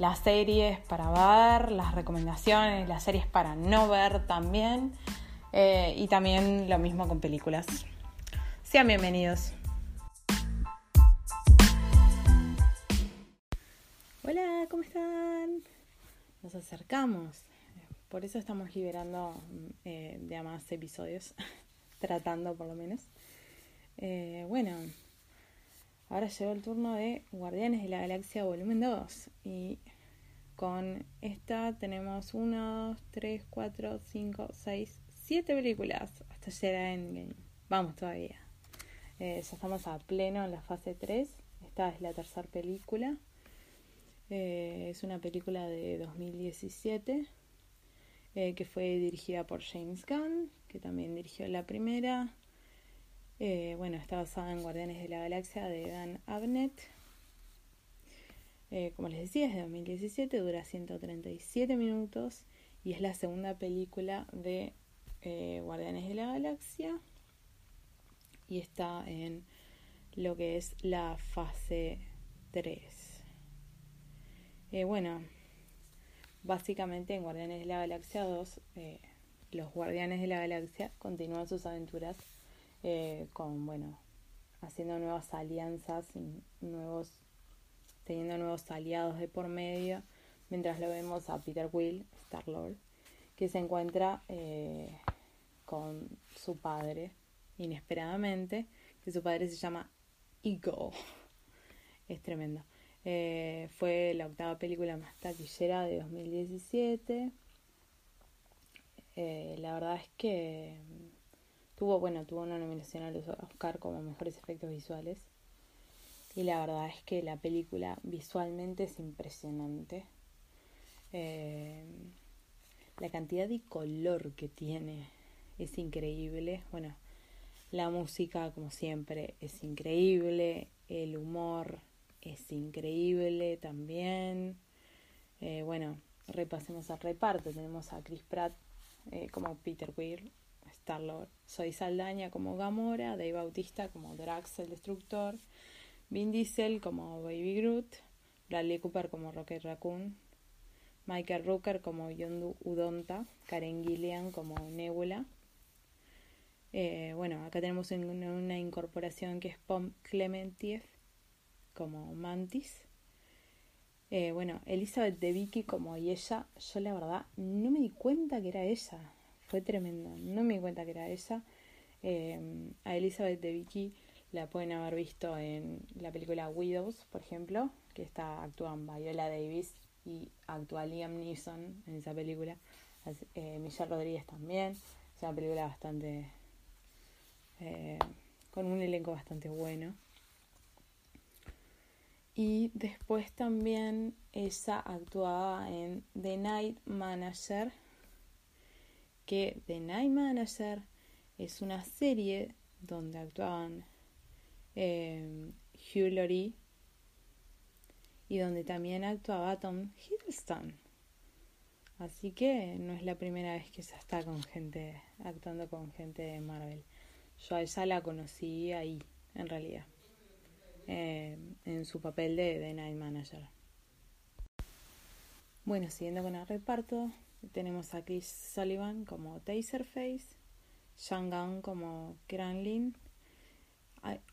las series para ver, las recomendaciones, las series para no ver también. Eh, y también lo mismo con películas. Sean bienvenidos. Hola, ¿cómo están? Nos acercamos. Por eso estamos liberando eh, de más episodios, tratando por lo menos. Eh, bueno, ahora llegó el turno de Guardianes de la Galaxia Volumen 2. Y con esta tenemos 1, 2, 3, 4, 5, 6, 7 películas hasta llegar a Endgame. Vamos todavía. Eh, ya estamos a pleno en la fase 3. Esta es la tercera película. Eh, es una película de 2017 eh, que fue dirigida por James Gunn, que también dirigió la primera. Eh, bueno, está basada en Guardianes de la Galaxia de Dan Abnett eh, como les decía, es de 2017, dura 137 minutos y es la segunda película de eh, Guardianes de la Galaxia y está en lo que es la fase 3. Eh, bueno, básicamente en Guardianes de la Galaxia 2, los Guardianes de la Galaxia continúan sus aventuras con, bueno, haciendo nuevas alianzas, nuevos teniendo nuevos aliados de por medio, mientras lo vemos a Peter Quill, Star-Lord, que se encuentra eh, con su padre inesperadamente, que su padre se llama Ego. es tremendo. Eh, fue la octava película más taquillera de 2017. Eh, la verdad es que tuvo, bueno, tuvo una nominación al Oscar como mejores efectos visuales. Y la verdad es que la película visualmente es impresionante. Eh, la cantidad de color que tiene es increíble. Bueno, la música, como siempre, es increíble. El humor es increíble también. Eh, bueno, repasemos al reparto. Tenemos a Chris Pratt eh, como Peter Weir, Star-Lord. Soy Saldaña como Gamora. Dave Bautista como Drax el Destructor. Vin Diesel como Baby Groot, Bradley Cooper como Rocket Raccoon, Michael Rooker como Yondu Udonta, Karen Gillian como Nebula. Eh, bueno, acá tenemos una, incorporación que es Pom Clementiev como Mantis. Eh, bueno, Elizabeth de Vicky como y ella, yo la verdad no me di cuenta que era ella. Fue tremendo, no me di cuenta que era ella. Eh, a Elizabeth de Vicky la pueden haber visto en la película Widows, por ejemplo, que está actúan Viola Davis y actúa Liam Neeson en esa película. Eh, Michelle Rodríguez también. Es una película bastante. Eh, con un elenco bastante bueno. Y después también ella actuaba en The Night Manager. Que The Night Manager es una serie donde actuaban eh, Hugh Laurie y donde también actuaba Tom Hiddleston. Así que no es la primera vez que se está con gente, actuando con gente de Marvel. Yo a ella la conocí ahí, en realidad, eh, en su papel de, Night Manager. Bueno, siguiendo con el reparto, tenemos a Chris Sullivan como Taserface, Shang Gunn como Kranlin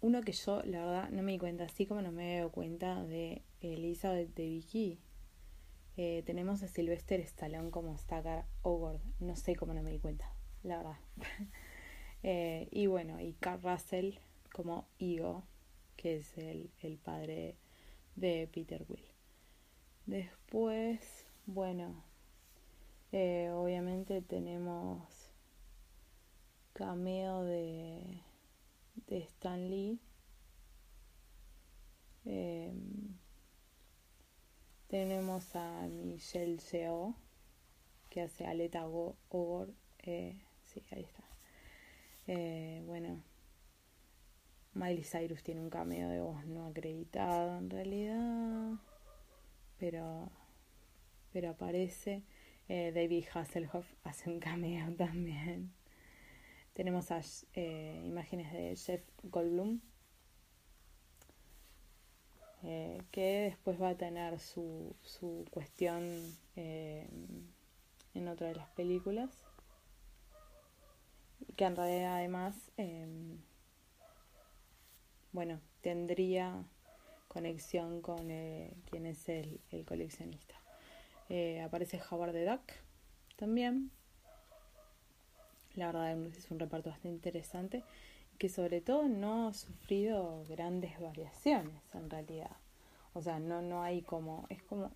uno que yo, la verdad, no me di cuenta, así como no me he cuenta de Elizabeth de Vicky. Eh, tenemos a Sylvester Stallone como Stacker Ogord. No sé cómo no me di cuenta, la verdad. Eh, y bueno, y Carl Russell como Igo, que es el, el padre de Peter Will. Después, bueno, eh, obviamente tenemos cameo de, de Stan Lee. Em, tenemos a Michelle Seo que hace Aleta Ogor. Eh, sí, ahí está. Eh, bueno, Miley Cyrus tiene un cameo de voz no acreditado en realidad, pero, pero aparece. Eh, David Hasselhoff hace un cameo también. Tenemos a, eh, imágenes de Jeff Goldblum, eh, que después va a tener su, su cuestión en otra de las películas. Que en realidad además, em, bueno, tendría conexión con quien es el, el coleccionista. Eh, aparece Howard the Duck también. La verdad es un reparto bastante interesante que sobre todo no ha sufrido grandes variaciones en realidad. O sea, no, no hay como, es como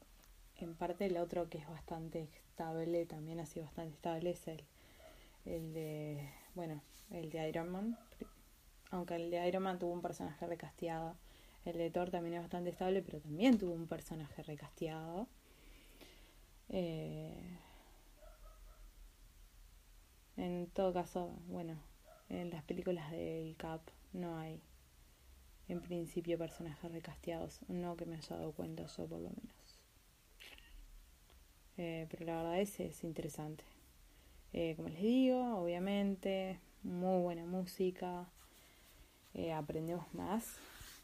en parte el otro que es bastante estable, también ha sido bastante estable, es el, el de, bueno, el de Iron Man. Aunque el de Iron Man tuvo un personaje recasteado. El de Thor también es bastante estable, pero también tuvo un personaje recasteado. Eh, en todo caso, bueno, en las películas del Cap no hay en principio personajes recasteados, no que me haya dado cuenta yo por lo menos. Eh, pero la verdad es, es interesante. Eh, como les digo, obviamente, muy buena música. aprendemos más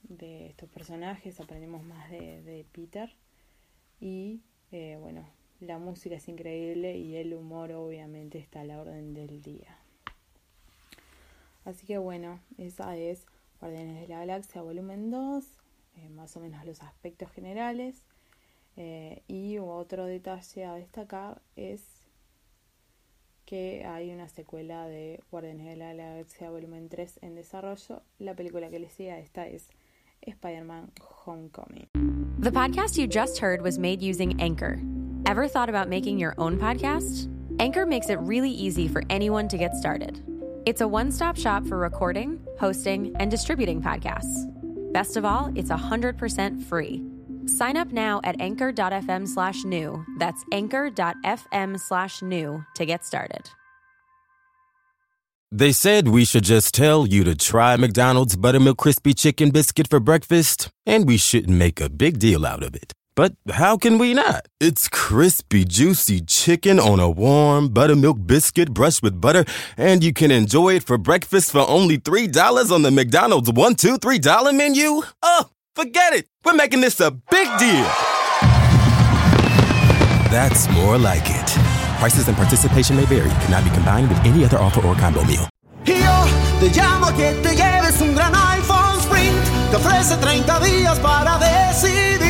de estos personajes, aprendemos más de, de Peter. Y bueno, la música es increíble y el humor obviamente está a la orden del día. Así que bueno, esa es Guardianes de la Galaxia volumen 2, eh, más o menos los aspectos generales. Eh, y otro detalle a destacar es que hay una secuela de Guardianes de la Galaxia volumen 3 en desarrollo. La película que les sigue esta es Spider-Man Homecoming. The podcast you just heard was made using Anchor. Ever thought about making your own podcast? Anchor makes it really easy for anyone to get started. It's a one stop shop for recording, hosting, and distributing podcasts. Best of all, it's 100% free. Sign up now at anchor.fm slash new. That's anchor.fm slash new to get started. They said we should just tell you to try McDonald's Buttermilk Crispy Chicken Biscuit for breakfast, and we shouldn't make a big deal out of it. But how can we not? It's crispy, juicy chicken on a warm buttermilk biscuit brushed with butter, and you can enjoy it for breakfast for only $3 on the McDonald's one, two, three dollar menu? Oh, forget it. We're making this a big deal. That's more like it. Prices and participation may vary. Cannot be combined with any other offer or combo meal. Yo te llamo que te lleves un gran iPhone Sprint. Te ofrece 30 días para decidir.